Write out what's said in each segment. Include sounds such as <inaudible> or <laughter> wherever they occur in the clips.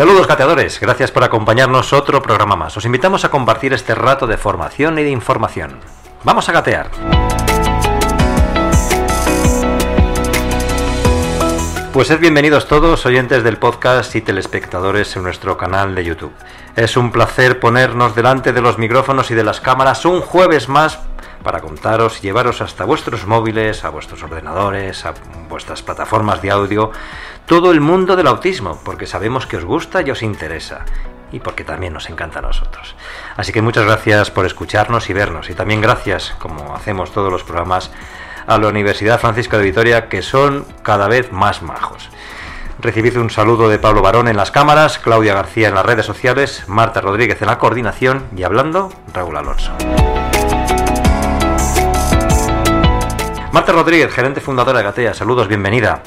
Saludos cateadores, gracias por acompañarnos otro programa más. Os invitamos a compartir este rato de formación y de información. Vamos a gatear. Pues sed bienvenidos todos, oyentes del podcast y telespectadores en nuestro canal de YouTube. Es un placer ponernos delante de los micrófonos y de las cámaras un jueves más para contaros y llevaros hasta vuestros móviles, a vuestros ordenadores, a vuestras plataformas de audio, todo el mundo del autismo, porque sabemos que os gusta y os interesa. Y porque también nos encanta a nosotros. Así que muchas gracias por escucharnos y vernos. Y también gracias, como hacemos todos los programas, a la Universidad Francisco de Vitoria, que son cada vez más majos. Recibid un saludo de Pablo Barón en las cámaras, Claudia García en las redes sociales, Marta Rodríguez en la coordinación y hablando, Raúl Alonso. Marta Rodríguez, gerente fundadora de Gatea, saludos, bienvenida.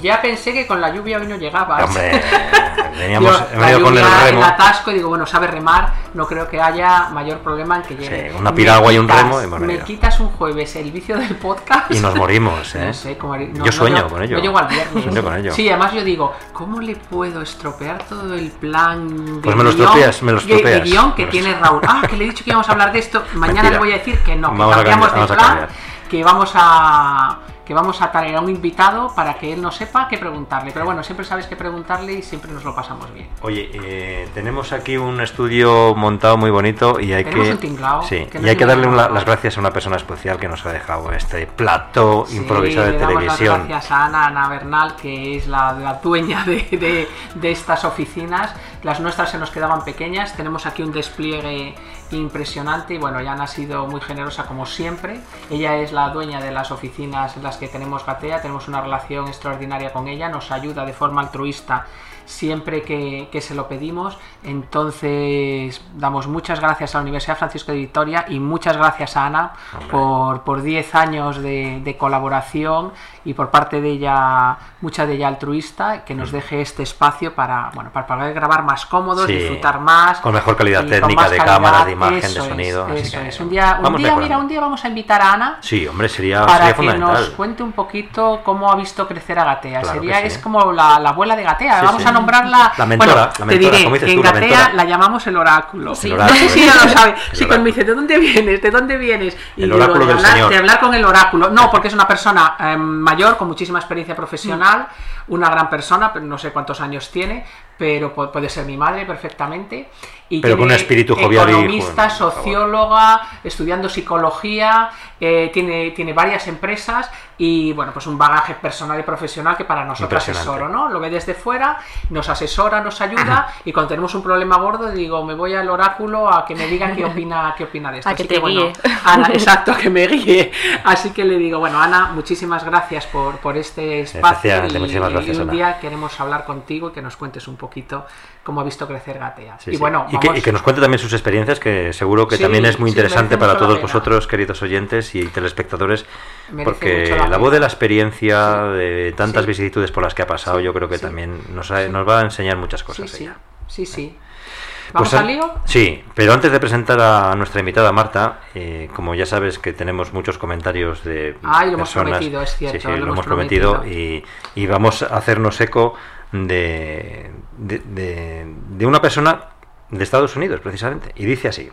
Ya pensé que con la lluvia hoy no llegabas. Hombre, <laughs> veníamos venido con el remo. atasco y digo, bueno, sabe remar, no creo que haya mayor problema en que llegue. Sí, una Me piragua y un quitas- remo hemos Me quitas un jueves el vicio del podcast. Y nos morimos, <laughs> ¿eh? No sé haré- no, yo sueño con ello. No llego al viernes. Sueño con ello. Sí, además yo digo, ¿cómo le puedo estropear todo el plan de Pues me lo guión- estropeas, me lo de- de estropeas. guion que tiene Raúl? Ah, que le he dicho que íbamos a hablar de esto. <laughs> Mañana Mentira. le voy a decir que no, que Vamos a cambiamos cambiar, de vamos a plan, que vamos a que vamos a traer a un invitado para que él no sepa qué preguntarle. Pero bueno, siempre sabes qué preguntarle y siempre nos lo pasamos bien. Oye, eh, tenemos aquí un estudio montado muy bonito y hay Tenemos que un tinglao, sí, que y hay que darle una- las gracias a una persona especial que nos ha dejado este plató Sí, improvisado de le damos las televisión. gracias a Ana, Ana Bernal, que es la, la dueña de, de- de estas oficinas. Las nuestras se nos quedaban pequeñas. Tenemos aquí un despliegue impresionante y bueno, ya ha sido muy generosa como siempre. Ella es la dueña de las oficinas en las que tenemos Gatea. Tenemos una relación extraordinaria con ella. Nos ayuda de forma altruista siempre que, que se lo pedimos. Entonces, damos muchas gracias a la Universidad Francisco de Vitoria y muchas gracias a Ana Hombre. por, por 10 años de, de colaboración y por parte de ella, mucha de ella altruista, que nos deje este espacio para, bueno, para poder grabar más cómodos, Sí, disfrutar más. con mejor calidad técnica de calidad. cámaras, de imagen, de Eso es, sonido, así eso que es. Un día, un día, mira, un día vamos a invitar a Ana Sí, hombre, sería, para sería que nos cuente un poquito cómo ha visto crecer a Gatea. Claro Sería, sí. es como la, la abuela de Gatea. Sí, Vamos. A nombrarla. La mentora, bueno, la te diré dices que en tú, la Gatea la llamamos el oráculo. Sí. El No sé si ella lo sabe. Sí, cuando me dice, ¿de dónde vienes? ¿De dónde vienes? Y El digo, oráculo de del hablar, Señor. de hablar con el oráculo. No, porque es una persona eh, mayor, con muchísima experiencia profesional, una gran persona, pero no sé cuántos años tiene, pero pu- puede ser mi madre perfectamente. Y Pero con un espíritu jovial Economista, socióloga, estudiando psicología, eh, tiene, tiene varias empresas y bueno, pues un bagaje personal y profesional que para nosotros Impresionante. asesoro, ¿no? Lo ve desde fuera, nos asesora, nos ayuda y cuando tenemos un problema gordo digo, me voy al oráculo a que me diga qué opina, qué opina de esto. <laughs> A que te guíe. <laughs> Ana, exacto, que me guíe. Así que le digo, bueno, Ana, muchísimas gracias por, por este espacio y, muchísimas gracias, y un Ana. día queremos hablar contigo y que nos cuentes un poquito cómo ha visto crecer Gatea. Sí, y sí. bueno, y, que, vamos- y que nos cuente también sus experiencias, que seguro que Sí, también es muy interesante para todos vosotros, queridos oyentes y telespectadores, Merece porque la, la voz de la experiencia, de tantas vicisitudes por las que ha pasado, yo creo que también nos, ha- nos va a enseñar muchas cosas sí, ella. sí, sí. ¿Vamos Pues, al lío? Sí, pero antes de presentar a nuestra invitada Marta, eh, como ya sabes que tenemos muchos comentarios de Ay, lo hemos personas, prometido, es cierto, sí, sí, lo lo, hemos hemos prometido, prometido. Y, y vamos a hacernos eco de, de, de- de una persona de Estados Unidos, precisamente, y dice así.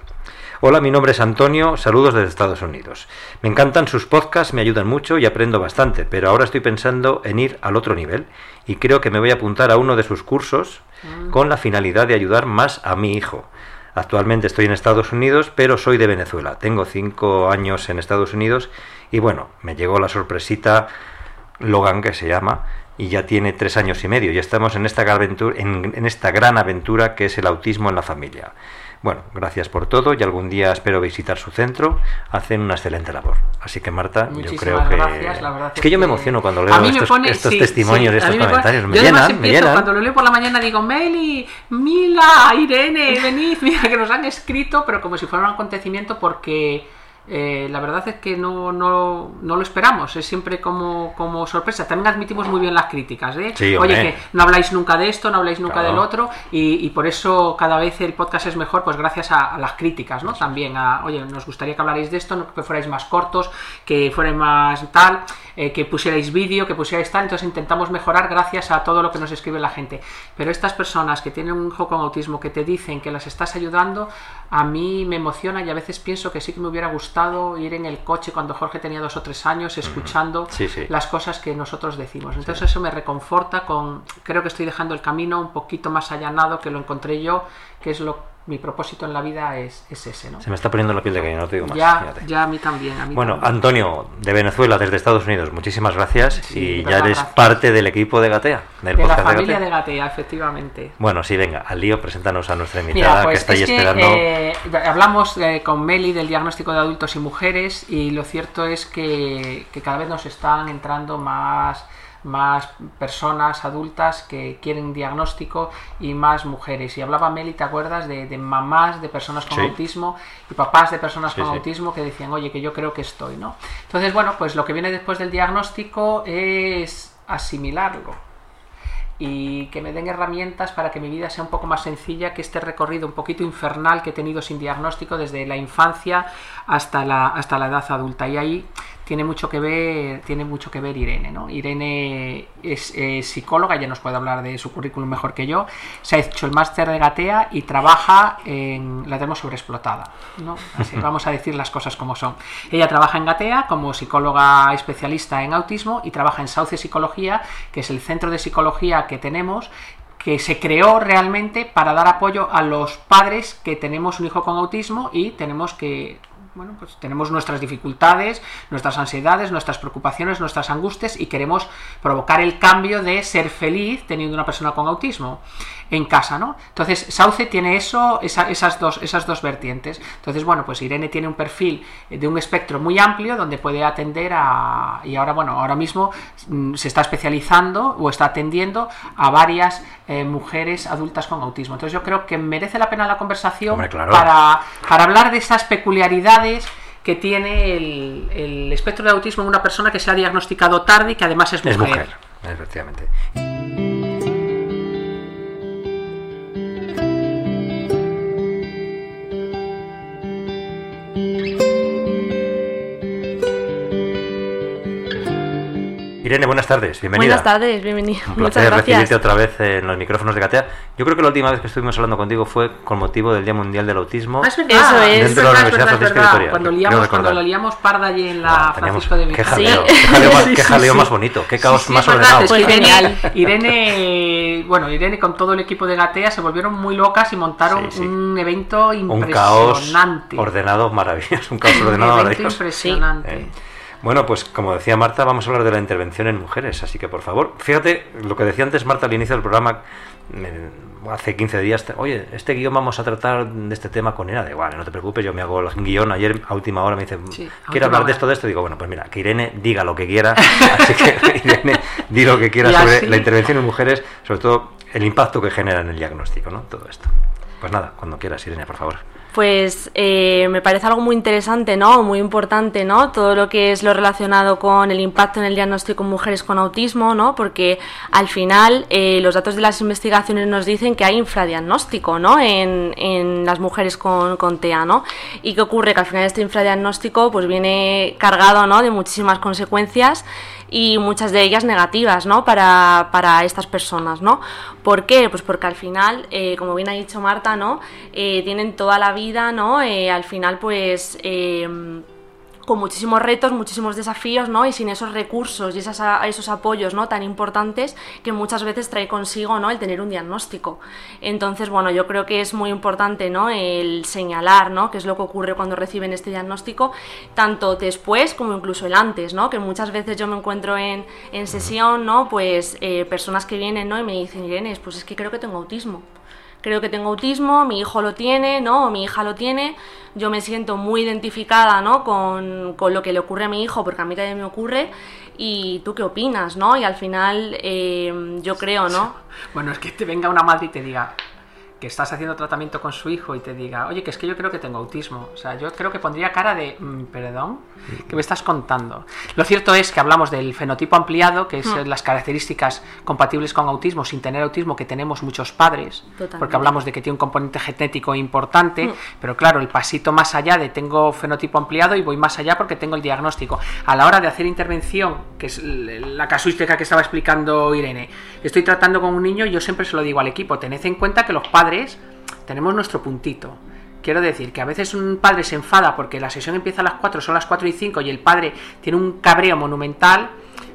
Hola, mi nombre es Antonio, saludos desde Estados Unidos. Me encantan sus podcasts, me ayudan mucho y aprendo bastante, pero ahora estoy pensando en ir al otro nivel y creo que me voy a apuntar a uno de sus cursos con la finalidad de ayudar más a mi hijo. Actualmente estoy en Estados Unidos, pero soy de Venezuela. Tengo cinco años en Estados Unidos y bueno, me llegó la sorpresita Logan, que se llama, y ya tiene tres años y medio. Ya estamos en esta, gran aventura, en, en esta gran aventura que es el autismo en la familia. Bueno, gracias por todo y algún día espero visitar su centro. Hacen una excelente labor. Así que Marta, yo creo que... Gracias, la verdad es que yo me emociono cuando leo estos, estos testimonios, estos comentarios. Me, llenan, me llenan. Cuando lo leo por la mañana digo, Meli, Mila, Irene, venid, mira que nos han escrito, pero como si fuera un acontecimiento porque eh, la verdad es que no, no, no, lo esperamos, es siempre como, como sorpresa. También admitimos muy bien las críticas, ¿eh? Oye, que no habláis nunca de esto, no habláis nunca del otro, y, por eso cada vez el podcast es mejor, pues gracias a, las críticas, ¿no? También a, oye, nos gustaría que hablarais de esto, que fuerais más cortos, que fuerais más tal, eh, que pusierais vídeo, que pusierais tal, entonces intentamos mejorar gracias a todo lo que nos escribe la gente. Pero estas personas que tienen un hijo con autismo, que te dicen que las estás ayudando, a mí me emociona y a veces pienso que sí que me hubiera gustado ir en el coche cuando Jorge tenía dos o tres años escuchando las cosas que nosotros decimos. Entonces eso me reconforta con, creo que estoy dejando el camino un poquito más allanado que lo encontré yo, que es lo mi propósito en la vida es, ese, ¿no? Se me está poniendo la piel de que no te digo más. Ya, ya a mí también. bueno, Antonio, de Venezuela, desde Estados Unidos, muchísimas gracias y ya eres parte del equipo de Gatea, del de la familia de Gatea. efectivamente. Bueno, sí, venga, al lío, preséntanos a nuestra invitada que pues está ahí esperando. Eh, hablamos eh, con Meli del diagnóstico de adultos y mujeres y lo cierto es que, que cada vez nos están entrando más más personas adultas que quieren diagnóstico y más mujeres. Y hablaba Meli, ¿te acuerdas? De, mamás de personas con autismo y papás de personas con autismo que decían, oye, que yo creo que estoy, ¿no? Entonces, bueno, pues lo que viene después del diagnóstico es asimilarlo y que me den herramientas para que mi vida sea un poco más sencilla que este recorrido un poquito infernal que he tenido sin diagnóstico desde la infancia hasta la, hasta la edad adulta. Y ahí tiene mucho que ver, tiene mucho que ver Irene, ¿no? Irene es, psicóloga, ya nos puede hablar de su currículum mejor que yo. Se ha hecho el máster de Gatea y trabaja en. la tenemos sobreexplotada, ¿no? Así, <laughs> vamos a decir las cosas como son. Ella trabaja en Gatea como psicóloga especialista en autismo y trabaja en Sauce Psicología, que es el centro de psicología que tenemos que se creó realmente para dar apoyo a los padres que tenemos un hijo con autismo y tenemos que bueno, pues tenemos nuestras dificultades, nuestras ansiedades, nuestras preocupaciones, nuestras angustias y queremos provocar el cambio de ser feliz teniendo una persona con autismo en casa, ¿no? Entonces, Sauce tiene eso, esas, dos, esas dos vertientes. Entonces, bueno, pues Irene tiene un perfil de un espectro muy amplio donde puede atender a, y ahora, bueno, ahora mismo mm, se está especializando o está atendiendo a varias eh, mujeres adultas con autismo. Entonces, yo creo que merece la pena la conversación para, para hablar de esas peculiaridades que tiene el, espectro de autismo en una persona que se ha diagnosticado tarde y que además es mujer. Es mujer, efectivamente. Irene, buenas tardes, bienvenida. Buenas tardes, bienvenida. Un placer recibirte otra vez en los micrófonos de Gatea. Yo creo que la última vez que estuvimos hablando contigo fue con motivo del Día Mundial del Autismo. Ah, es verdad. Eso es. Dentro de la Universidad Francisca Victoria. Cuando, liamos, cuando lo liamos parda allí en la ah, Francisco de Vitoria. Qué jaleo, qué jaleo, más, qué jaleo más, bonito, qué caos más ordenado. Pues Irene, Irene, bueno, Irene con todo el equipo de Gatea se volvieron muy locas y montaron un evento impresionante. Un caos ordenado maravilloso, un caos ordenado un evento impresionante. Eh, bueno, pues como decía Marta, vamos a hablar de la intervención en mujeres, así que por favor, fíjate lo que decía antes Marta al inicio del programa, hace 15 días, oye, este guion vamos a tratar de este tema con Irene, igual, no te preocupes, yo me hago el guion, ayer a última hora me dice, ¿quiere hablar de esto, de esto? digo, bueno, pues mira, que Irene diga lo que quiera, así que <laughs> Irene di lo que quiera sobre la intervención en mujeres, sobre todo el impacto que genera en el diagnóstico, ¿no? Todo esto. Pues nada, cuando quieras, Irene, por favor pues eh, me parece algo muy interesante, ¿no? Muy importante, ¿no? Todo lo que es lo relacionado con el impacto en el diagnóstico en mujeres con autismo, ¿no? Porque al final eh, los datos de las investigaciones nos dicen que hay infradiagnóstico, ¿no? En, en las mujeres con, con, TEA, ¿no? Y qué ocurre que al final este infradiagnóstico pues viene cargado, ¿no? De muchísimas consecuencias y muchas de ellas negativas ¿no? para, para estas personas. ¿no? ¿Por qué? Pues porque al final, eh, como bien ha dicho Marta, ¿no? Eh, tienen toda la vida, ¿no? Eh, al final, pues con muchísimos retos, muchísimos desafíos, ¿no? Y sin esos recursos y esos apoyos, ¿no? Tan importantes que muchas veces trae consigo, ¿no? El tener un diagnóstico. Entonces, bueno, yo creo que es muy importante, ¿no? El señalar, ¿no? Qué es lo que ocurre cuando reciben este diagnóstico, tanto después como incluso el antes, ¿no? Que muchas veces yo me encuentro en, en sesión, ¿no? Pues eh, personas que vienen, ¿no? Y me dicen, Irene, pues es que creo que tengo autismo creo que tengo autismo, mi hijo lo tiene, ¿no? O mi hija lo tiene, yo me siento muy identificada, ¿no? Con, con lo que le ocurre a mi hijo, porque a mí también me ocurre, y tú qué opinas, ¿no? Y al final eh, yo creo, ¿no? <laughs> Bueno, es que te venga una madre y te diga, que estás haciendo tratamiento con su hijo y te diga, oye, que es que yo creo que tengo autismo. O sea, yo creo que pondría cara de, mm, perdón, ¿qué me estás contando? Lo cierto es que hablamos del fenotipo ampliado, que es Hmm. las características compatibles con autismo, sin tener autismo, que tenemos muchos padres, Totalmente. porque hablamos de que tiene un componente genético importante, Hmm. pero claro, el pasito más allá de tengo fenotipo ampliado y voy más allá porque tengo el diagnóstico. A la hora de hacer intervención, que es la casuística que estaba explicando Irene, estoy tratando con un niño, yo siempre se lo digo al equipo, tened en cuenta que los padres tenemos nuestro puntito. Quiero decir que a veces un padre se enfada porque la sesión empieza a las 4, son las 4 y 5 y el padre tiene un cabreo monumental,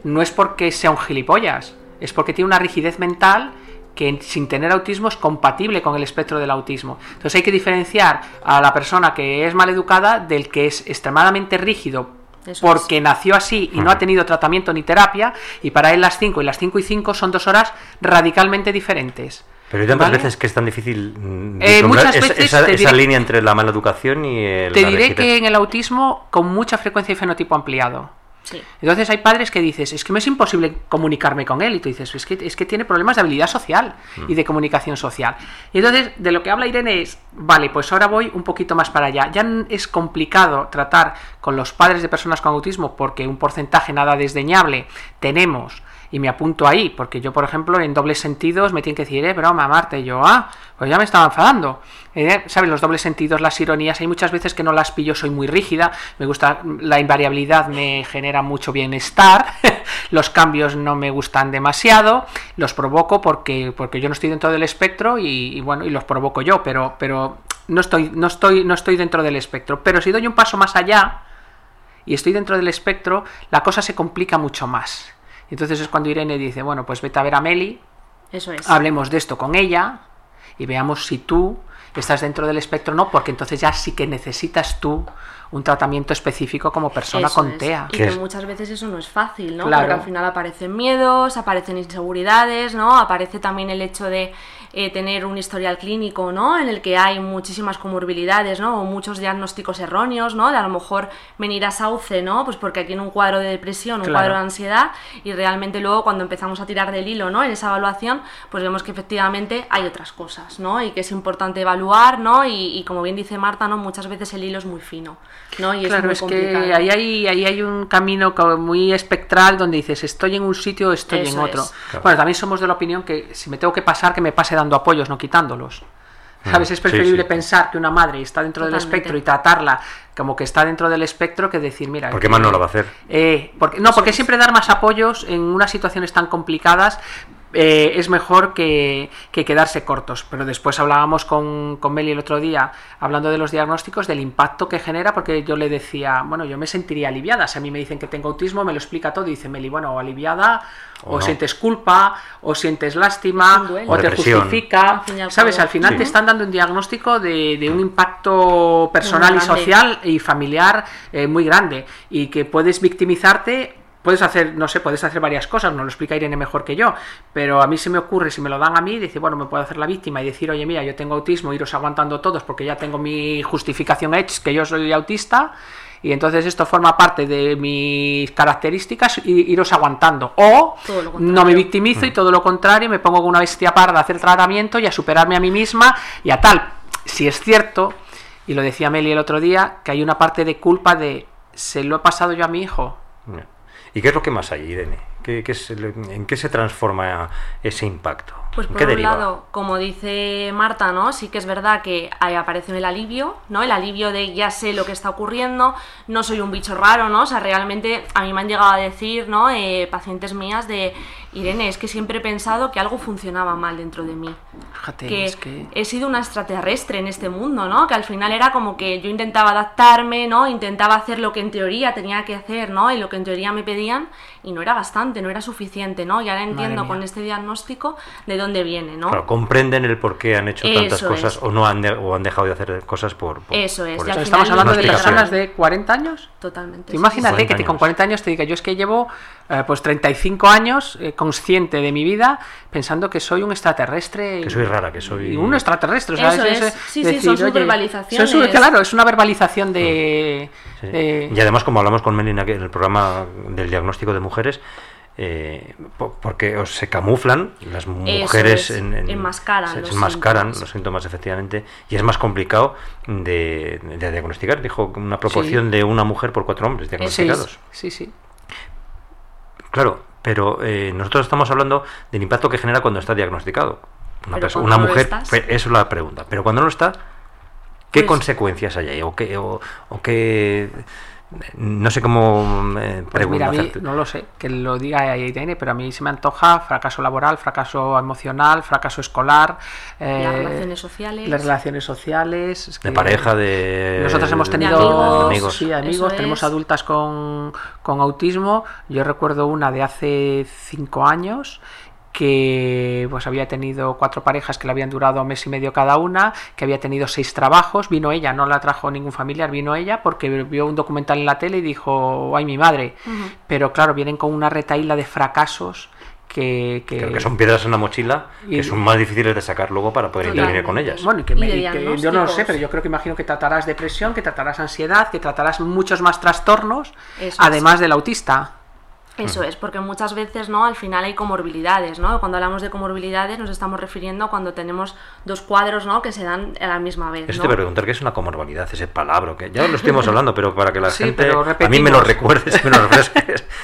no es porque sea un gilipollas, es porque tiene una rigidez mental que sin tener autismo es compatible con el espectro del autismo. Entonces hay que diferenciar a la persona que es maleducada del que es extremadamente rígido Eso porque nació así y no ha tenido tratamiento ni terapia y para él las 5 y las 5 y 5 son dos horas radicalmente diferentes. Pero hay tantas ¿Vale? veces que es tan difícil mm, Eh, muchas esa- veces esa, te esa diré- línea entre la mala educación y el, Te diré que en el autismo con mucha frecuencia hay fenotipo ampliado. Sí. Entonces hay padres que dices, es que me es imposible comunicarme con él. Y tú dices, es que, es que tiene problemas de habilidad social y de comunicación social. Y entonces de lo que habla Irene es, vale, pues ahora voy un poquito más para allá. Ya es complicado tratar con los padres de personas con autismo porque un porcentaje nada desdeñable tenemos. Y me apunto ahí, porque yo, por ejemplo, en dobles sentidos me tienen que decir, eh, broma, Marta, y yo, ah, pues ya me estaba enfadando. Eh, ¿Sabes? Los dobles sentidos, las ironías, hay muchas veces que no las pillo, soy muy rígida, me gusta, la invariabilidad me genera mucho bienestar, <laughs> los cambios no me gustan demasiado, los provoco porque, porque yo no estoy dentro del espectro y, y bueno, y los provoco yo, pero, pero no, estoy, no, estoy, no estoy dentro del espectro. Pero si doy un paso más allá y estoy dentro del espectro, la cosa se complica mucho más. Entonces es cuando Irene dice, bueno, pues vete a ver a Meli, Eso es. hablemos de esto con ella y veamos si tú estás dentro del espectro o no, porque entonces ya sí que necesitas tú un tratamiento específico como persona Eso con es. TEA. Y Que es- muchas veces eso no es fácil, ¿no? Claro. Porque al final aparecen miedos, aparecen inseguridades, ¿no? Aparece también el hecho de eh, tener un historial clínico, ¿no? En el que hay muchísimas comorbilidades, ¿no? O muchos diagnósticos erróneos, ¿no? De a lo mejor venir a Sauce, ¿no? Pues porque aquí tiene un cuadro de depresión, un Claro. cuadro de ansiedad y realmente luego cuando empezamos a tirar del hilo, ¿no? En esa evaluación, pues vemos que efectivamente hay otras cosas, ¿no? Y que es importante evaluar, ¿no? Y, y como bien dice Marta, ¿no? Muchas veces el hilo es muy fino, ¿no? Y Claro, es es, muy que complicado. ahí hay, ahí hay un camino muy espectral donde dices estoy en un sitio o estoy Eso en otro. es. Claro. Bueno, también somos de la opinión que si me tengo que pasar, que me pase dando apoyos, no quitándolos. ¿Sabes? Mm, Es sí, preferible sí. pensar que una madre está dentro del espectro y tratarla como que está dentro del espectro que decir, mira. ¿Por qué más no lo va a hacer? Eh, porque, no, porque siempre dar más apoyos en unas situaciones tan complicadas eh, es mejor que, que quedarse cortos. Pero después hablábamos con, con Meli el otro día, hablando de los diagnósticos, del impacto que genera, porque yo le decía, bueno, yo me sentiría aliviada. Si a mí me dicen que tengo autismo, me lo explica todo y dice Meli, bueno, o aliviada, o, O no. sientes culpa, o sientes lástima, o O te justifica. Al ¿Sabes? Al final Sí. te están dando un diagnóstico de, de un impacto personal y social y familiar eh, muy grande y que puedes victimizarte puedes hacer no sé puedes hacer varias cosas no lo explica Irene mejor que yo pero a mí se me ocurre si me lo dan a mí decir bueno me puedo hacer la víctima y decir oye mira yo tengo autismo iros aguantando todos porque ya tengo mi justificación hecha que yo soy autista y entonces esto forma parte de mis características y iros aguantando. O no me victimizo y todo lo contrario me pongo con una bestia parda a hacer tratamiento y a superarme a mí misma y a tal. Si es cierto y lo decía Meli el otro día, que hay una parte de culpa de se lo he pasado yo a mi hijo. ¿Y qué es lo que más hay, Irene? ¿Qué, qué es el- ¿En qué se transforma ese impacto? Pues ¿En por un deriva? lado, como dice Marta, ¿no? Sí que es verdad que ahí aparece el alivio, ¿no? El alivio de ya sé lo que está ocurriendo, no soy un bicho raro, ¿no? O sea, realmente a mí me han llegado a decir, ¿no? Eh, pacientes mías de Irene, es que siempre he pensado que algo funcionaba mal dentro de mí. Fíjate, que, es que he sido una extraterrestre en este mundo, ¿no? Que al final era como que yo intentaba adaptarme, ¿no? Intentaba hacer lo que en teoría tenía que hacer, ¿no? Y lo que en teoría me pedían y no era bastante. Importante, no era suficiente, ¿no? Y ahora entiendo con este diagnóstico de dónde viene, ¿no? Claro, comprenden el por qué han hecho tantas cosas o no han, o han dejado de hacer cosas por... eso es. Estamos hablando de personas de 40 años. Totalmente. Imagínate que con 40 años te diga, yo es que llevo eh, pues 35 años eh, consciente de mi vida pensando que soy un extraterrestre. Que soy rara, que soy... Un extraterrestre. Eso es. Sí, sí, son verbalizaciones. claro, es una verbalización de, Y además, como hablamos con Melina en el programa del diagnóstico de mujeres, eh, porque se camuflan las mujeres en, enmascaran, se, los, enmascaran síntomas. los síntomas efectivamente y es más complicado de, diagnosticar. Dijo una proporción de una mujer por cuatro hombres diagnosticados. Sí sí, claro pero eh, nosotros estamos hablando del impacto que genera cuando está diagnosticado. Una, una mujer eso es la pregunta. Pero cuando no está qué pues consecuencias hay ahí o qué o qué no sé cómo eh, pues mira, a mí, no lo sé, que lo diga ITN, pero a mí se me antoja fracaso laboral, fracaso emocional, fracaso escolar. Eh, las relaciones sociales. Las relaciones sociales. de pareja, de. Nosotros hemos tenido. amigos. Sí, amigos. Tenemos adultas con, con autismo. Yo recuerdo una de hace cinco años que pues había tenido cuatro parejas que le habían durado un mes y medio cada una, que había tenido seis trabajos, vino ella, no la trajo ningún familiar, vino ella porque vio un documental en la tele y dijo, ay mi madre, pero claro, vienen con una retaíla de fracasos que, que... que, son piedras en la mochila que son más difíciles de sacar luego para poder intervenir con ellas. Bueno, y que, yo no lo sé, pero yo creo que imagino que tratarás depresión, que tratarás ansiedad, que tratarás muchos más trastornos, además del autista. Eso es, porque muchas veces, ¿no? Al final hay comorbilidades, ¿no? Cuando hablamos de comorbilidades nos estamos refiriendo a cuando tenemos dos cuadros, ¿no? Que se dan a la misma vez. Eso te voy a preguntar qué es una comorbilidad, ese palabra, que ya lo estuvimos hablando, pero para que la gente a mí me lo recuerdes, me lo refresques. <laughs>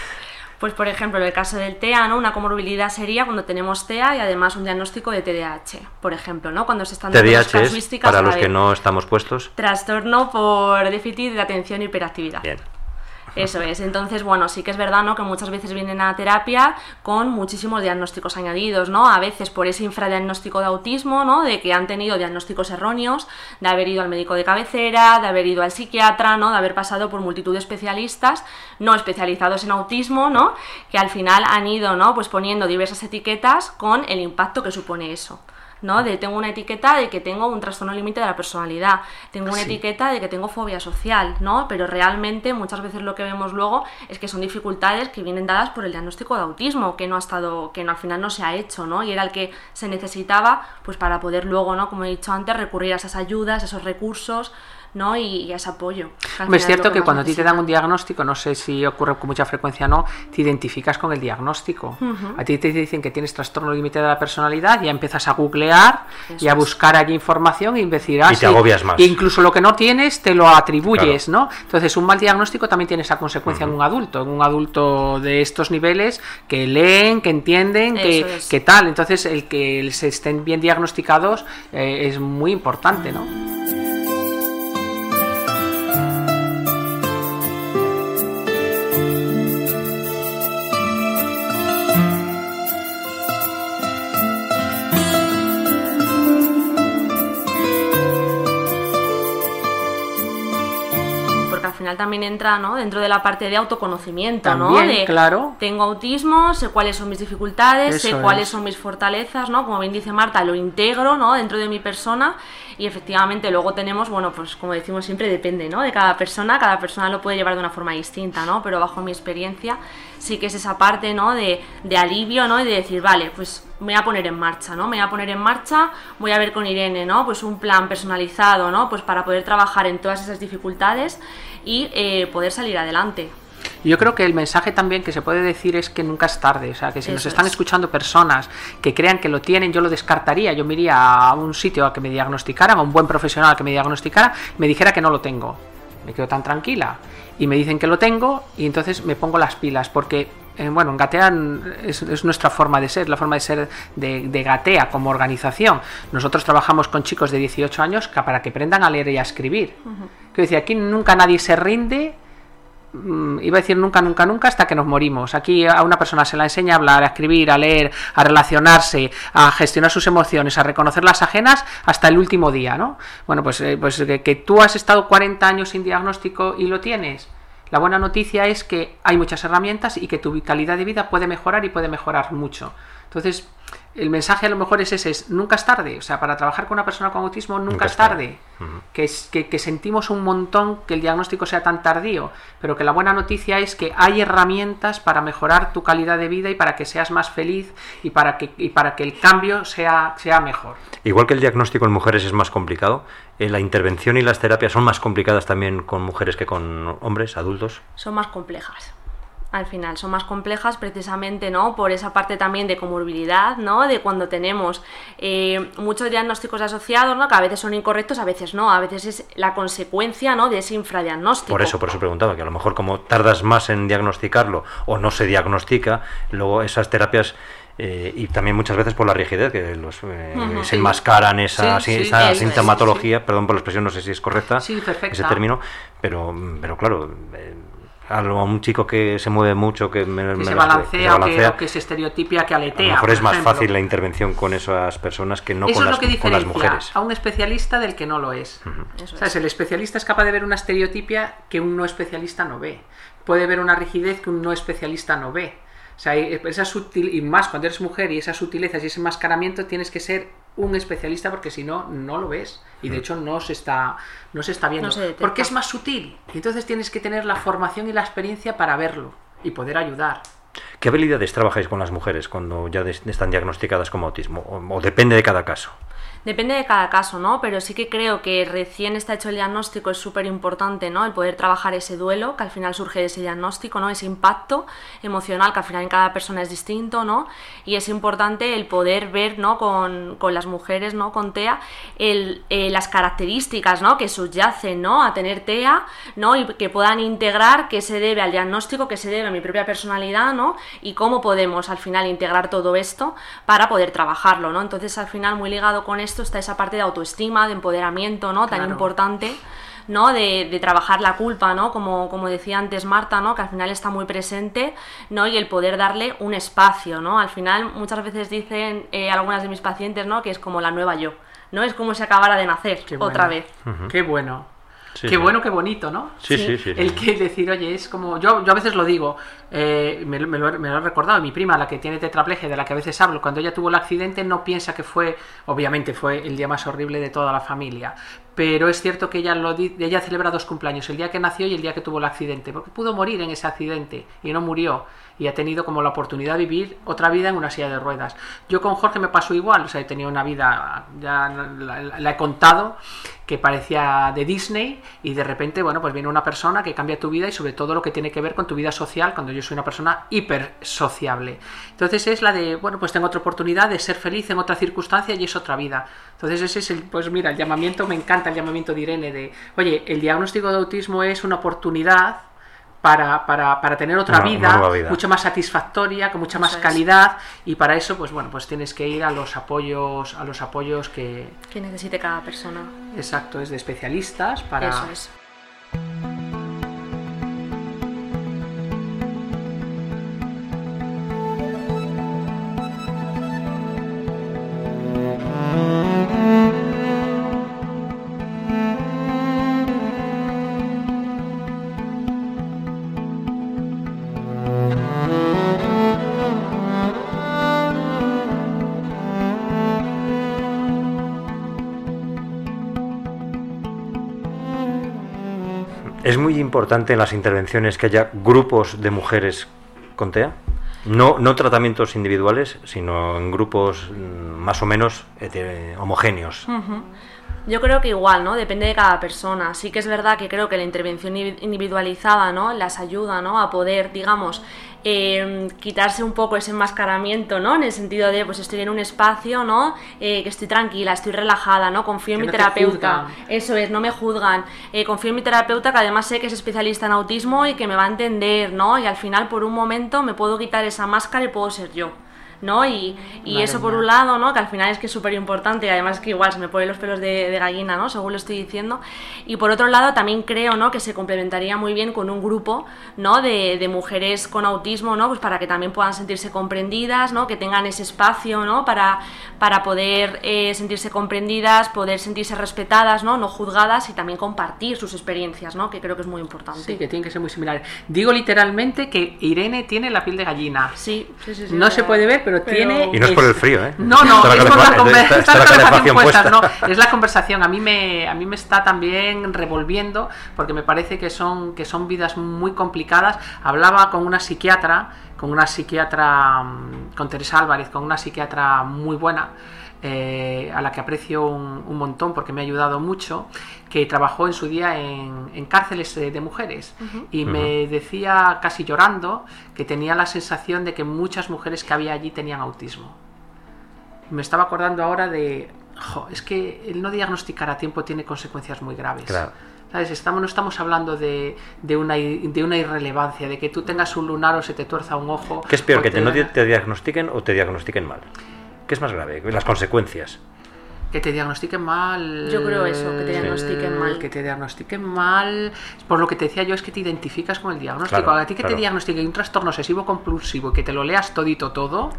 Pues por ejemplo, en el caso del TEA, ¿no? Una comorbilidad sería cuando tenemos TEA y además un diagnóstico de TDAH, por ejemplo, ¿no? Cuando se están dando las casuísticas para los que no estamos puestos. Trastorno por déficit de atención y hiperactividad. Bien. Eso es. Entonces, bueno, sí que es verdad, ¿no? Que muchas veces vienen a terapia con muchísimos diagnósticos añadidos, ¿no? A veces por ese infradiagnóstico de autismo, ¿no? De que han tenido diagnósticos erróneos, de haber ido al médico de cabecera, de haber ido al psiquiatra, ¿no? De haber pasado por multitud de especialistas no especializados en autismo, ¿no? Que al final han ido, ¿no? Pues poniendo diversas etiquetas con el impacto que supone eso. ¿No? De tengo una etiqueta de que tengo un trastorno límite de la personalidad, tengo una etiqueta de que tengo fobia social, ¿no? Pero realmente muchas veces lo que vemos luego es que son dificultades que vienen dadas por el diagnóstico de autismo, que no ha estado, que no, al final no se ha hecho, ¿no? Y era el que se necesitaba, pues para poder luego, ¿no? Como he dicho antes, recurrir a esas ayudas, a esos recursos, ¿no? Y, ese apoyo. Es cierto que, cuando a ti te dan un diagnóstico, no sé si ocurre con mucha frecuencia o no, te identificas con el diagnóstico. A ti te dicen que tienes trastorno límite de la personalidad, ya empiezas a googlear y a buscar allí información y decir, ah, y te agobias más. incluso lo que no tienes te lo atribuyes, ¿no? Entonces, un mal diagnóstico también tiene esa consecuencia en un adulto, en un adulto de estos niveles que leen, que entienden, que, tal. Entonces, el que se estén bien diagnosticados eh, es muy importante, ¿no? También entra ¿no? dentro de la parte de autoconocimiento, ¿no? De, claro. Tengo autismo, sé cuáles son mis dificultades, sé cuáles son mis fortalezas, ¿no? Como bien dice Marta, lo integro, ¿no? Dentro de mi persona y efectivamente luego tenemos, bueno, pues como decimos siempre, depende, ¿no? De cada persona, cada persona lo puede llevar de una forma distinta, ¿no? Pero bajo mi experiencia sí que es esa parte, ¿no? De, de alivio, ¿no? Y de decir, vale, pues me voy a poner en marcha, ¿no? Me voy a poner en marcha, voy a ver con Irene, ¿no? Pues un plan personalizado, ¿no? Pues para poder trabajar en todas esas dificultades y eh, poder salir adelante. Yo creo que el mensaje también que se puede decir es que nunca es tarde, o sea, que si nos están escuchando personas que crean que lo tienen, yo lo descartaría, yo me iría a un sitio a que me diagnosticaran, a un buen profesional que me diagnosticara, me dijera que no lo tengo. Me quedo tan tranquila y me dicen que lo tengo y entonces me pongo las pilas porque eh, bueno, en Gatea es, nuestra forma de ser, la forma de ser de, Gatea como organización. Nosotros trabajamos con chicos de 18 años para que aprendan a leer y a escribir. Que decía, aquí nunca nadie se rinde, mm, iba a decir nunca, nunca, nunca hasta que nos morimos. Aquí a una persona se la enseña a hablar, a escribir, a leer, a relacionarse, a gestionar sus emociones, a reconocer las ajenas hasta el último día, ¿no? Bueno, pues, eh, pues que, que, tú has estado 40 años sin diagnóstico y lo tienes La buena noticia es que hay muchas herramientas y que tu calidad de vida puede mejorar y puede mejorar mucho. Entonces, el mensaje a lo mejor es ese, es nunca es tarde. O sea, para trabajar con una persona con autismo nunca, es tarde. que, es, que, sentimos un montón que el diagnóstico sea tan tardío, pero que la buena noticia es que hay herramientas para mejorar tu calidad de vida y para que seas más feliz y para que, y para que el cambio sea, sea mejor. Igual que el diagnóstico en mujeres es más complicado, eh, la intervención y las terapias son más complicadas también con mujeres que con hombres, adultos. Son más complejas al final son más complejas precisamente no por esa parte también de comorbilidad no de cuando tenemos eh, muchos diagnósticos asociados no que a veces son incorrectos a veces no. A veces es la consecuencia no de ese infradiagnóstico. Por eso por eso preguntaba que a lo mejor como tardas más en diagnosticarlo o no se diagnostica luego esas terapias eh, y también muchas veces por la rigidez, que los, eh, se enmascaran esa, sintomatología, perdón por la expresión, no sé si es correcta ese término, pero, pero claro, a un chico que se mueve mucho, que, se, balancea, O, que, se estereotipia, que aletea. A lo mejor es más fácil la intervención con esas personas que no con, las, con, las, mujeres. A un especialista del que no lo es. El especialista es capaz de ver una estereotipia que un no especialista no ve. Puede ver una rigidez que un no especialista no ve. O sea, esa sutil, y más cuando eres mujer y esas sutilezas y ese enmascaramiento tienes que ser un especialista porque si no, no lo ves. Y de mm. hecho no se está, no se está viendo. porque es más sutil. Y entonces tienes que tener la formación y la experiencia para verlo y poder ayudar. ¿Qué habilidades trabajáis con las mujeres cuando ya están diagnosticadas como autismo? o depende de cada caso? Depende de cada caso, ¿no? Pero sí que creo que recién está hecho el diagnóstico es súper importante, ¿no? El poder trabajar ese duelo, que al final surge de ese diagnóstico, ¿no? Ese impacto emocional, que al final en cada persona es distinto, ¿no? Y es importante el poder ver, ¿no? Con, las mujeres, ¿no? Con TEA, el, eh, las características, ¿no? Que subyacen, ¿no? A tener TEA, ¿no? Y que puedan integrar qué se debe al diagnóstico, qué se debe a mi propia personalidad, ¿no? Y cómo podemos al final integrar todo esto para poder trabajarlo, ¿no? Entonces al final muy ligado con esto esto está esa parte de autoestima, de empoderamiento, ¿no? Tan importante. ¿no? De, trabajar la culpa, ¿no? Como, como decía antes Marta, ¿no? Que al final está muy presente, ¿no? Y el poder darle un espacio, ¿no? Al final muchas veces dicen eh, algunas de mis pacientes, ¿no? Que es como la nueva yo, ¿no? Es como si acabara de nacer otra vez. Qué bueno qué bueno, qué bonito, ¿no? Sí, sí, sí. el que decir, oye, es como. Yo, yo a veces lo digo, eh, me, lo, he recordado, mi prima, la que tiene tetraplegia, de la que a veces hablo, cuando ella tuvo el accidente, no piensa que fue, obviamente, fue el día más horrible de toda la familia. Pero es cierto que ella, lo, ella celebra dos cumpleaños, el día que nació y el día que tuvo el accidente, porque pudo morir en ese accidente y no murió y ha tenido como la oportunidad de vivir otra vida en una silla de ruedas. Yo con Jorge me pasó igual, o sea, he tenido una vida, ya la, he contado, que parecía de Disney y de repente, bueno, pues viene una persona que cambia tu vida y sobre todo lo que tiene que ver con tu vida social, cuando yo soy una persona hiper sociable. Entonces es la de, bueno, pues tengo otra oportunidad de ser feliz en otra circunstancia y es otra vida. Entonces ese es el, pues mira, el llamamiento, me encanta el llamamiento de Irene de, oye, el diagnóstico de autismo es una oportunidad para, para, para tener otra vida, mucho más satisfactoria, con mucha más calidad y para eso pues bueno pues tienes que ir a los apoyos a los apoyos que, que necesite cada persona. Exacto, es de especialistas para eso es. Muy importante en las intervenciones que haya grupos de mujeres con TEA? No, no tratamientos individuales, sino en grupos mm, más o menos eh, homogéneos. Yo creo que igual, ¿no? Depende de cada persona. Sí que es verdad que creo que la intervención individualizada, ¿no? Las ayuda, ¿no? A poder, digamos, em, quitarse un poco ese enmascaramiento, ¿no? En el sentido de, pues estoy en un espacio, ¿no? Eh, que estoy tranquila, estoy relajada, ¿no? Confío en mi terapeuta. Eso es, no me juzgan. Eh, confío en mi terapeuta, que además sé que es especialista en autismo y que me va a entender, ¿no? Y al final, por un momento, me puedo quitar esa máscara y puedo ser yo. ¿No? Y, y eso por un lado, ¿no? Que al final es que es súper importante, y además es que igual se me ponen los pelos de, de, gallina, ¿no? Según lo estoy diciendo. Y por otro lado también creo, ¿no? Que se complementaría muy bien con un grupo, ¿no? De, de mujeres con autismo, ¿no? Pues para que también puedan sentirse comprendidas, ¿no? Que tengan ese espacio, ¿no? Para, para poder eh, sentirse comprendidas, poder sentirse respetadas, ¿no? No juzgadas y también compartir sus experiencias, ¿no? Que creo que es muy importante. Sí, que tienen que ser muy similares. Digo literalmente que Irene tiene la piel de gallina. Sí, sí, sí. sí no se puede ver, pero, tiene... Y no es por el frío, ¿eh? No, no, es por la, conversación puesta. No, es la conversación. A mí me, a mí me está también revolviendo porque me parece que son, que son vidas muy complicadas. Hablaba con una psiquiatra, con una psiquiatra, mm, con Teresa Álvarez, con una psiquiatra muy buena. Eh, a la que aprecio un, un, montón porque me ha ayudado mucho, que trabajó en su día en, en cárceles de, de mujeres uh -huh. y uh -huh. me decía casi llorando que tenía la sensación de que muchas mujeres que había allí tenían autismo. Me estaba acordando ahora de, jo, es que el no diagnosticar a tiempo tiene consecuencias muy graves. Claro. ¿Sabes? Estamos, no estamos hablando de, de, una, de una irrelevancia, de que tú tengas un lunar o se te tuerza un ojo. ¿Qué es peor, que te, no te diagnostiquen o te diagnostiquen mal? ¿Qué es más grave? Las consecuencias. Que te diagnostiquen mal. Yo creo eso, que te diagnostiquen mal. Que te diagnostiquen mal. Por lo que te decía yo, es que te identificas con el diagnóstico. Claro, a ti que claro. te diagnostiquen un trastorno obsesivo compulsivo y que te lo leas todito todo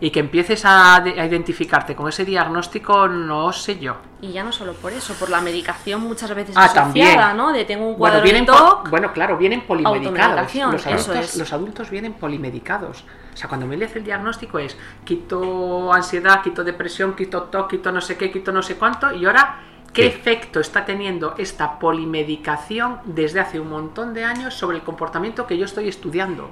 y que empieces a, a, identificarte con ese diagnóstico, no sé yo. Y ya no solo por eso, por la medicación muchas veces ah, asociada, también. ¿no? De tengo un cuadro bueno, vienen de TOC. Bueno, claro, vienen polimedicados. Los adultos, es. los adultos vienen polimedicados. O sea, cuando me lees el diagnóstico es quito ansiedad, quito depresión, quito TOC, quito no sé qué, quito no sé cuánto, y ahora ¿Qué efecto está teniendo esta polimedicación desde hace un montón de años sobre el comportamiento que yo estoy estudiando?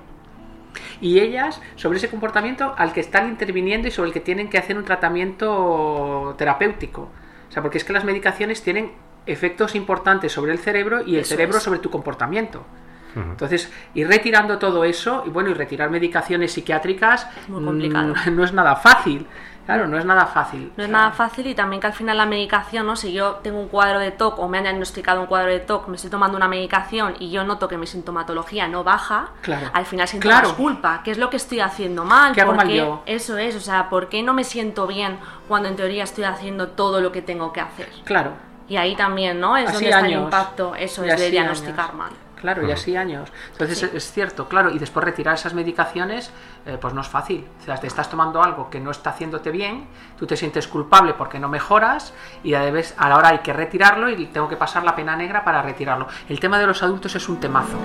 Y ellas sobre ese comportamiento al que están interviniendo y sobre el que tienen que hacer un tratamiento terapéutico. O sea, porque es que las medicaciones tienen efectos importantes sobre el cerebro y el eso cerebro es. sobre tu comportamiento. Entonces, ir retirando todo eso, y bueno, y retirar medicaciones psiquiátricas Muy complicado. <laughs> no es nada fácil. Claro, no es nada fácil. No es nada fácil y también que al final la medicación, ¿no? Si yo tengo un cuadro de TOC o me han diagnosticado un cuadro de TOC, me estoy tomando una medicación y yo noto que mi sintomatología no baja, claro. al final siento claro. más culpa. ¿Qué es lo que estoy haciendo mal? ¿Qué hago mal yo? Eso es, o sea, ¿por qué no me siento bien cuando en teoría estoy haciendo todo lo que tengo que hacer? Claro. Y ahí también, ¿no? Es así donde años. está el impacto, eso y es de diagnosticar años. mal. Claro, y así años. Entonces sí. es cierto, claro, y después retirar esas medicaciones, eh, pues no es fácil. O sea, te estás tomando algo que no está haciéndote bien, tú te sientes culpable porque no mejoras y a la hora hay que retirarlo y tengo que pasar la pena negra para retirarlo. El tema de los adultos es un temazo.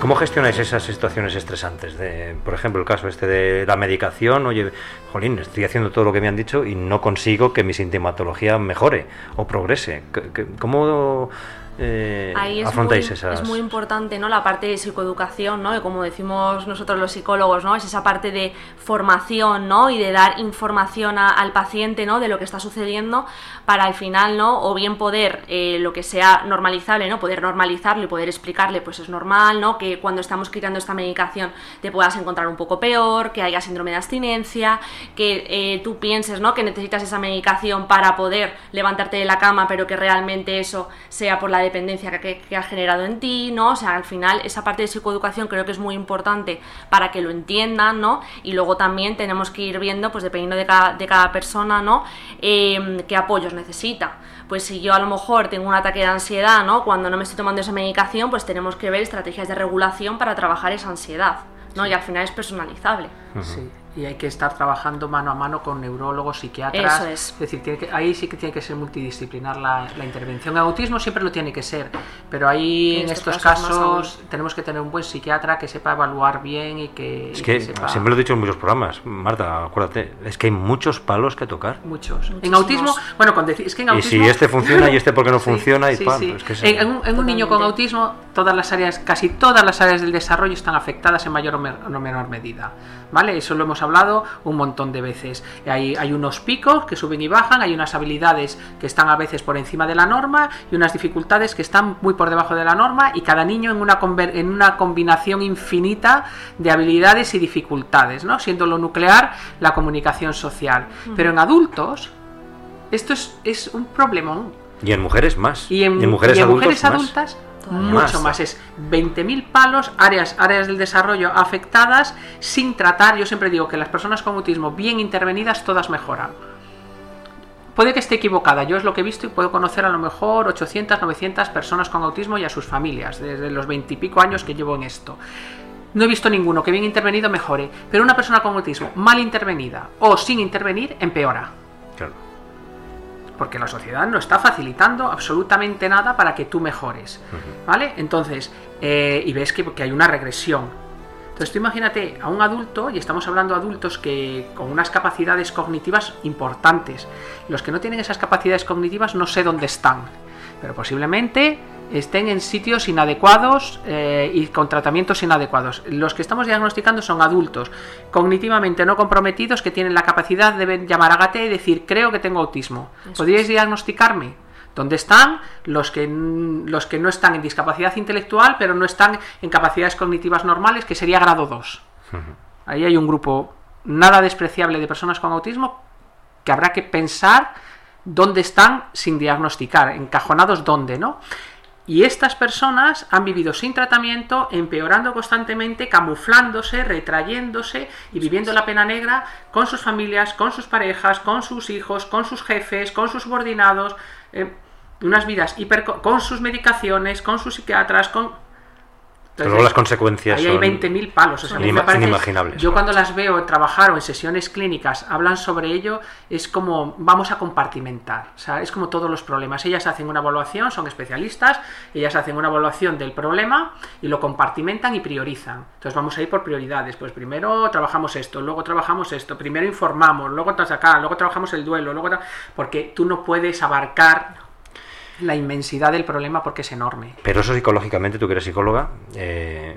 ¿Cómo gestionáis esas situaciones estresantes? Por ejemplo, el caso este de la medicación, oye, jolín, estoy haciendo todo lo que me han dicho y no consigo que mi sintomatología mejore o progrese. ¿Cómo eh, Ahí es afrontáis muy, esas? Es muy importante ¿no? la parte de psicoeducación, ¿no? Y como decimos nosotros los psicólogos, ¿no? Es esa parte de formación, ¿no? Y de dar información a, al paciente, ¿no? De lo que está sucediendo para al final, ¿no? O bien poder, eh, lo que sea normalizable, ¿no? Poder normalizarlo y poder explicarle, pues es normal, ¿no? Que cuando estamos quitando esta medicación te puedas encontrar un poco peor, que haya síndrome de abstinencia, que eh, tú pienses, ¿no? Que necesitas esa medicación para poder levantarte de la cama, pero que realmente eso sea por la dependencia que, que, has generado en ti, ¿no? O sea, al final esa parte de psicoeducación creo que es muy importante para que lo entiendan, ¿no? Y luego también tenemos que ir viendo, pues dependiendo de cada, de cada persona, ¿no? Eh, qué apoyos necesita. Pues si yo a lo mejor tengo un ataque de ansiedad, ¿no? Cuando no me estoy tomando esa medicación, pues tenemos que ver estrategias de regulación para trabajar esa ansiedad, ¿no? Sí. Y al final es personalizable. Uh -huh. Sí y hay que estar trabajando mano a mano con neurólogos, psiquiatras. Eso es. es decir, tiene que, ahí sí que tiene que ser multidisciplinar la, la, intervención. En autismo siempre lo tiene que ser, pero ahí en, en estos casos, casos tenemos que tener un buen psiquiatra que sepa evaluar bien y que. Es que, que sepa... siempre lo he dicho en muchos programas, Marta, acuérdate, es que hay muchos palos que tocar. Muchos. Muchísimos. En autismo, bueno, con decir, es que en autismo. Y si este funciona y este porque no <laughs> funciona, y sí, pan, sí. Es que es... en, en, un, en un niño con autismo todas las áreas, casi todas las áreas del desarrollo están afectadas en mayor o menor medida. ¿Vale? Eso lo hemos hablado un montón de veces. Hay, hay unos picos que suben y bajan, hay unas habilidades que están a veces por encima de la norma y unas dificultades que están muy por debajo de la norma y cada niño en una, en una combinación infinita de habilidades y dificultades, ¿no? Siendo lo nuclear la comunicación social. Pero en adultos esto es, es un problemón. Y en mujeres más. Y en, mujeres, adultas mucho más. Es 20.000 palos, áreas, áreas del desarrollo afectadas sin tratar. Yo siempre digo que las personas con autismo bien intervenidas todas mejoran. Puede que esté equivocada, yo es lo que he visto y puedo conocer a lo mejor 800, 900 personas con autismo y a sus familias, desde los 20 y pico años que llevo en esto. No he visto ninguno que bien intervenido mejore, pero una persona con autismo mal intervenida o sin intervenir empeora. Porque la sociedad no está facilitando absolutamente nada para que tú mejores, ¿vale? Entonces, eh, y ves que, que, hay una regresión. Entonces tú imagínate a un adulto, y estamos hablando de adultos que con unas capacidades cognitivas importantes, los que no tienen esas capacidades cognitivas no sé dónde están, pero posiblemente estén en sitios inadecuados eh, y con tratamientos inadecuados. Los que estamos diagnosticando son adultos cognitivamente no comprometidos que tienen la capacidad de llamar a GATE y decir creo que tengo autismo. ¿Podríais diagnosticarme? ¿Dónde están los que, los que no están en discapacidad intelectual pero no están en capacidades cognitivas normales, que sería grado 2? Ahí hay un grupo nada despreciable de personas con autismo que habrá que pensar dónde están sin diagnosticar, encajonados dónde, ¿no? Y estas personas han vivido sin tratamiento, empeorando constantemente, camuflándose, retrayéndose y viviendo la pena negra con sus familias, con sus parejas, con sus hijos, con sus jefes, con sus subordinados, eh, unas vidas hiper con sus medicaciones, con sus psiquiatras, con pero las consecuencias ahí hay 20.000 palos. son inimaginables. Yo cuando las veo trabajar o en sesiones clínicas hablan sobre ello, es como vamos a compartimentar. O sea, es como todos los problemas. Ellas hacen una evaluación, son especialistas, ellas hacen una evaluación del problema y lo compartimentan y priorizan. Entonces vamos a ir por prioridades. Pues primero trabajamos esto, luego trabajamos esto, primero informamos, luego acá, luego trabajamos el duelo, luego porque tú no puedes abarcar la inmensidad del problema porque es enorme. Pero eso psicológicamente, tú que eres psicóloga, eh,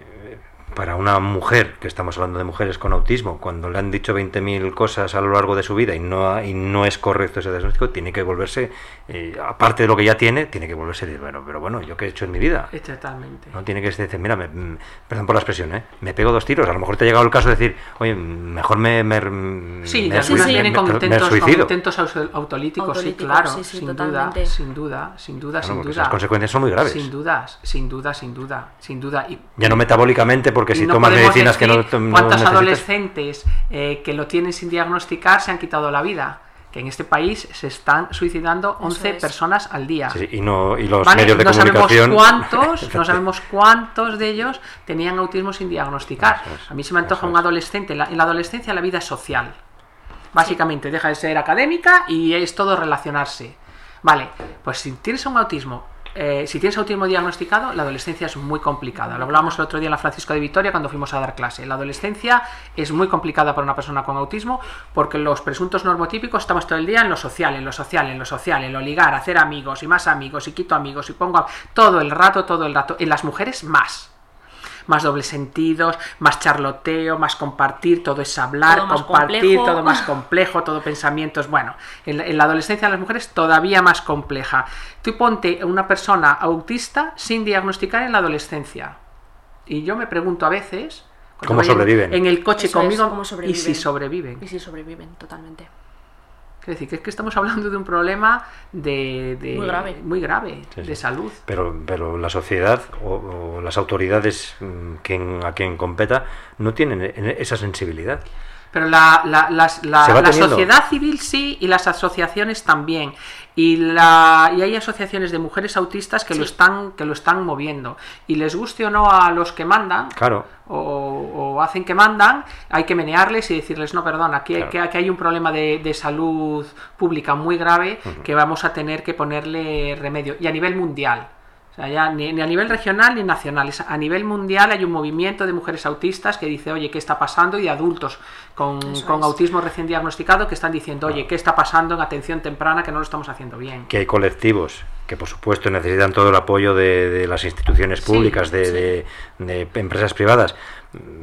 para una mujer, que estamos hablando de mujeres con autismo, cuando le han dicho 20.000 cosas a lo largo de su vida y no, y no es correcto ese diagnóstico, tiene que volverse, eh, aparte de lo que ya tiene, tiene que volverse, bueno, pero bueno, ¿yo qué he hecho en mi vida? Totalmente. No tiene que decir, mira, mm, perdón por la expresión, ¿eh? me pego dos tiros, a lo mejor te ha llegado el caso de decir, oye, mejor me... me sí, me, sí, vienen con, intentos, autolíticos, sí, claro, sin, duda, sin duda, sin duda, sin duda. Las consecuencias son muy graves. Sin duda, sin duda, sin duda, sin duda. Y, ya no metabólicamente, porque si tomas medicinas que no, ¿Cuántos adolescentes eh, que lo tienen sin diagnosticar se han quitado la vida? que en este país se están suicidando 11 personas al día. y, no, y los medios de no comunicación... Sabemos cuántos, <laughs> no sabemos cuántos de ellos tenían autismo sin diagnosticar. A mí se me antoja un adolescente. En la, adolescencia la vida es social. Básicamente, deja de ser académica y es todo relacionarse. Vale, pues si tienes un autismo eh, si tienes autismo diagnosticado, la adolescencia es muy complicada. Lo hablábamos el otro día en la Francisco de Vitoria cuando fuimos a dar clase. La adolescencia es muy complicada para una persona con autismo porque los presuntos normotípicos estamos todo el día en lo social, en lo social, en lo social, en lo ligar, hacer amigos y más amigos y quito amigos y pongo todo el rato, todo el rato. En las mujeres más más doble sentidos, más charloteo, más compartir, todo es hablar, compartir, todo más <laughs> complejo, todo pensamientos. Bueno, en la, adolescencia de las mujeres todavía más compleja. Tú ponte una persona autista sin diagnosticar en la adolescencia. Y yo me pregunto a veces... ¿Cómo sobreviven? En, el coche conmigo, y si sobreviven. Y si sobreviven, totalmente. Es decir, que es que estamos hablando de un problema de, muy grave, muy grave de salud. Pero, pero la sociedad o, las autoridades mm, que, a quien competa no tienen e, esa sensibilidad. Pero la, la, la, sociedad civil sí y las asociaciones también. Y, la, y hay asociaciones de mujeres autistas que, lo están, que lo están moviendo. Y les guste o no a los que mandan, claro. o, hacen que mandan, hay que menearles y decirles, no, perdón, aquí, hay, que, aquí hay un problema de, de salud pública muy grave que vamos a tener que ponerle remedio. Y a nivel mundial O sea, ya ni, ni, a nivel regional ni nacional. Es a nivel mundial hay un movimiento de mujeres autistas que dice, oye, ¿qué está pasando? Y de adultos con, con autismo recién diagnosticado que están diciendo, oye, ¿qué está pasando en atención temprana que no lo estamos haciendo bien? Que hay colectivos que por supuesto necesitan todo el apoyo de, de las instituciones públicas, Sí, de, sí. de- de empresas privadas,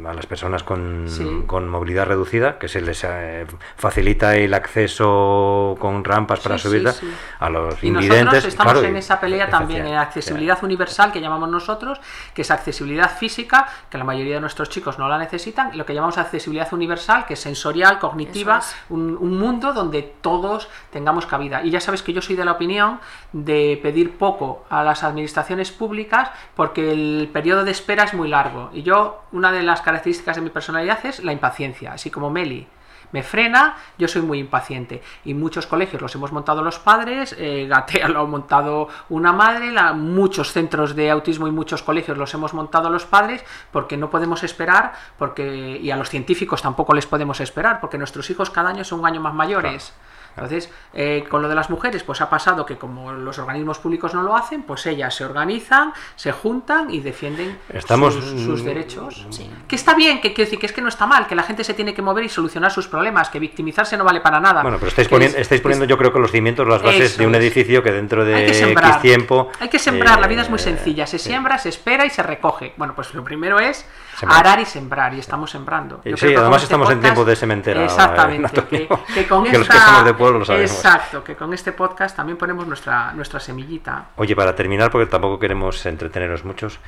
a las personas con, Sí. con movilidad reducida, que se les eh, facilita el acceso con rampas para Sí, subirla, sí, sí. a los Y invidentes. nosotros estamos claro, en esa pelea también, en efectivamente, accesibilidad universal que llamamos nosotros, que es accesibilidad física, que la mayoría de nuestros chicos no la necesitan, y lo que llamamos accesibilidad universal, que es sensorial, cognitiva, es. un, un mundo donde todos tengamos cabida. Y ya sabes que yo soy de la opinión de pedir poco a las administraciones públicas porque el periodo de espera es muy largo. Y yo, una de las características de mi personalidad es la impaciencia, así como Meli me frena, yo soy muy impaciente. Y muchos colegios los hemos montado los padres, eh, Gatea lo ha montado una madre, la- muchos centros de autismo y muchos colegios los hemos montado los padres, porque no podemos esperar, porque y a los científicos tampoco les podemos esperar, porque nuestros hijos cada año son un año más mayores. Entonces, eh, con lo de las mujeres, pues ha pasado que como los organismos públicos no lo hacen, pues ellas se organizan, se juntan y defienden Estamos- sus, sus derechos. Sí. Que está bien, que quiero decir que es que no está mal, que la gente se tiene que mover y solucionar sus problemas, que victimizarse no vale para nada. Bueno, pero estáis, poniendo, es- estáis poniendo yo creo que los cimientos, las bases Eso de un es. edificio que dentro de hay que X sembrar. tiempo... Hay que sembrar, la eh, vida es muy sencilla. Se siembra, se espera y se recoge. Bueno, pues lo primero es Sembrar. arar y sembrar, y estamos sembrando. Yo sí, creo que con además este estamos en tiempo de sementera, Exactamente. Que, con <laughs> Que los que somos de pueblo lo sabemos. Exacto, que con este podcast también ponemos nuestra, nuestra semillita. Oye, para terminar, porque tampoco queremos entreteneros muchos,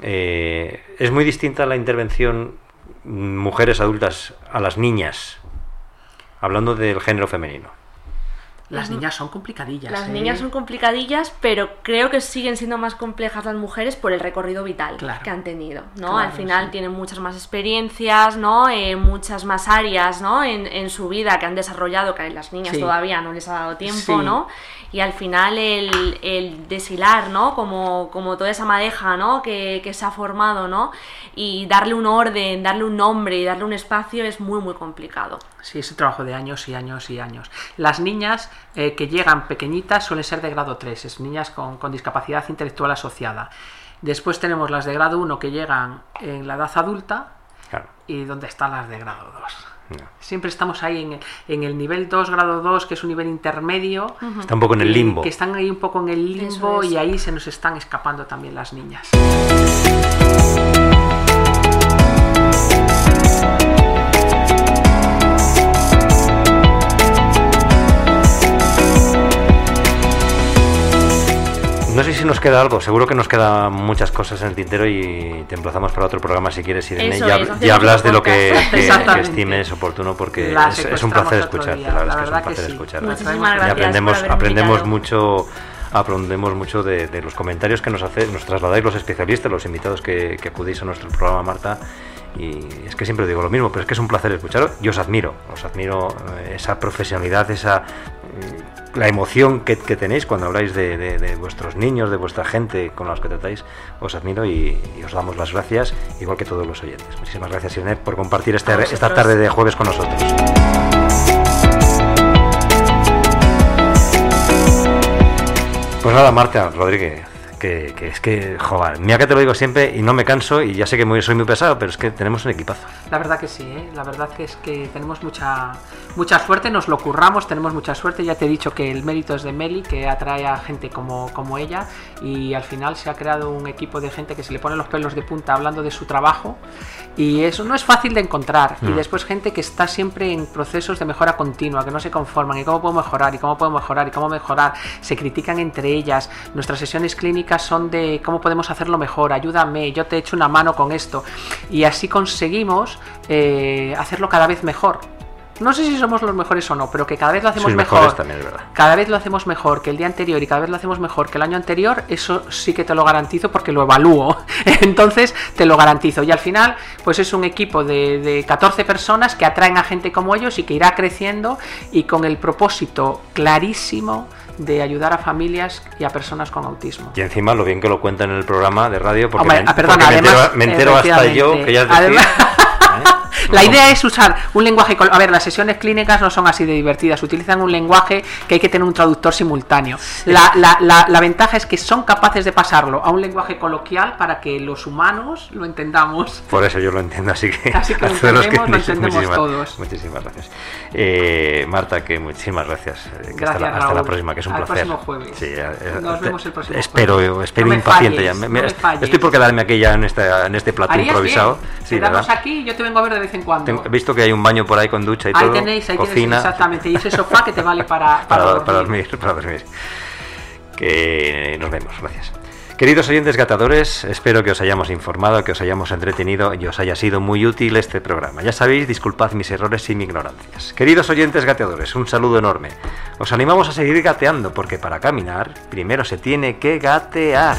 eh, es muy distinta la intervención mujeres adultas a las niñas, hablando del género femenino. Las niñas son complicadillas. Las ¿eh? niñas son complicadillas, pero creo que siguen siendo más complejas las mujeres por el recorrido vital Claro. que han tenido, ¿no? Claro, Al final sí. tienen muchas más experiencias, ¿no? Eh, muchas más áreas, ¿no? En, en su vida que han desarrollado, que a las niñas Sí. todavía no les ha dado tiempo, Sí. ¿no? Y al final el, el deshilar, ¿no? Como, como toda esa madeja, ¿no? Que, que se ha formado, ¿no? Y darle un orden, darle un nombre y darle un espacio es muy, muy complicado. Sí, es un trabajo de años y años y años. Las niñas eh, que llegan pequeñitas suelen ser de grado 3, es niñas con, con discapacidad intelectual asociada. Después tenemos las de grado 1 que llegan en la edad adulta Claro. y ¿dónde están las de grado 2? No. Siempre estamos ahí en el, en el nivel 2, grado 2, que es un nivel intermedio. Está un poco en el que- limbo. Que están ahí un poco en el limbo es. y ahí se nos están escapando también las niñas. No sé si nos queda algo, seguro que nos quedan muchas cosas en el tintero y te emplazamos para otro programa si quieres, Irene, Eso y, es, hab- hacemos y hablas de lo que, estimes oportuno porque es, es un placer escucharte, día, la verdad, la es que es un placer sí. escucharte. Muchísimas traemos- Y gracias aprendemos, por aprendemos mucho aprendemos mucho de, de los comentarios que nos hace, nos trasladáis los especialistas, los invitados que, que acudís a nuestro programa, Marta. Y es que siempre digo lo mismo, pero es que es un placer escucharos. Yo os admiro, os admiro eh, esa profesionalidad, esa la emoción que, que tenéis cuando habláis de, de- de vuestros niños, de vuestra gente con los que tratáis. Os admiro y, y os damos las gracias, igual que todos los oyentes. Muchísimas gracias, Irene, por compartir este- esta vosotros. tarde de jueves con nosotros. Pues nada, Marta Rodríguez, que, que es que, joder, mira que te lo digo siempre y no me canso y ya sé que muy- soy muy pesado, pero es que tenemos un equipazo. La verdad que sí, ¿eh? la verdad que es que tenemos mucha mucha suerte, nos lo curramos, tenemos mucha suerte. Ya te he dicho que el mérito es de Meli, que atrae a gente como, como ella, y al final se ha creado un equipo de gente que se le pone los pelos de punta hablando de su trabajo, y eso no es fácil de encontrar. Y Mm. después gente que está siempre en procesos de mejora continua, que no se conforman, y cómo puedo mejorar, y cómo puedo mejorar, y cómo mejorar. Se critican entre ellas. Nuestras sesiones clínicas son de cómo podemos hacerlo mejor, ayúdame, yo te echo una mano con esto. Y así conseguimos eh, hacerlo cada vez mejor. No sé si somos los mejores o no, pero que cada vez lo hacemos Sois mejor. también, verdad. Cada vez lo hacemos mejor que el día anterior y cada vez lo hacemos mejor que el año anterior, eso sí que te lo garantizo porque lo evalúo. <laughs> Entonces te lo garantizo. Y al final, pues es un equipo de, de 14 personas que atraen a gente como ellos y que irá creciendo y con el propósito clarísimo de ayudar a familias y a personas con autismo. Y encima lo bien que lo cuenta en el programa de radio, porque, Hombre, me, ah, perdona, porque me entero, además, me entero hasta yo, que ya es decir, además- ¿eh? <laughs> La idea es usar un lenguaje. A ver, las sesiones clínicas no son así de divertidas. Utilizan un lenguaje que hay que tener un traductor simultáneo. La, la, la, la ventaja es que son capaces de pasarlo a un lenguaje coloquial para que los humanos lo entendamos. Por eso yo lo entiendo, así que, <laughs> así que lo <laughs> entendemos, que, lo entendemos muchísimas, todos. Muchísimas gracias. Eh, Marta, que muchísimas gracias. gracias hasta, la, hasta la próxima, que es un Al placer. próximo jueves. Sí, eh, Nos vemos el próximo espero, jueves. espero no impaciente falles, ya. Me, no me estoy por quedarme aquí ya en este, en este plato improvisado. Bien. Sí, Quedamos ¿verdad? aquí y yo te vengo a ver de vez en cuando. Tengo, he visto que hay un baño por ahí con ducha y ahí todo. tenéis, ahí cocina. tenéis, exactamente. Y ese <laughs> sofá que te vale para, para, para, dormir. para dormir. <laughs> Para dormir. Que nos vemos, gracias. Queridos oyentes gatadores, espero que os hayamos informado, que os hayamos entretenido y os haya sido muy útil este programa. Ya sabéis, disculpad mis errores y mi ignorancias. Queridos oyentes gateadores, un saludo enorme. Os animamos a seguir gateando porque para caminar primero se tiene que gatear.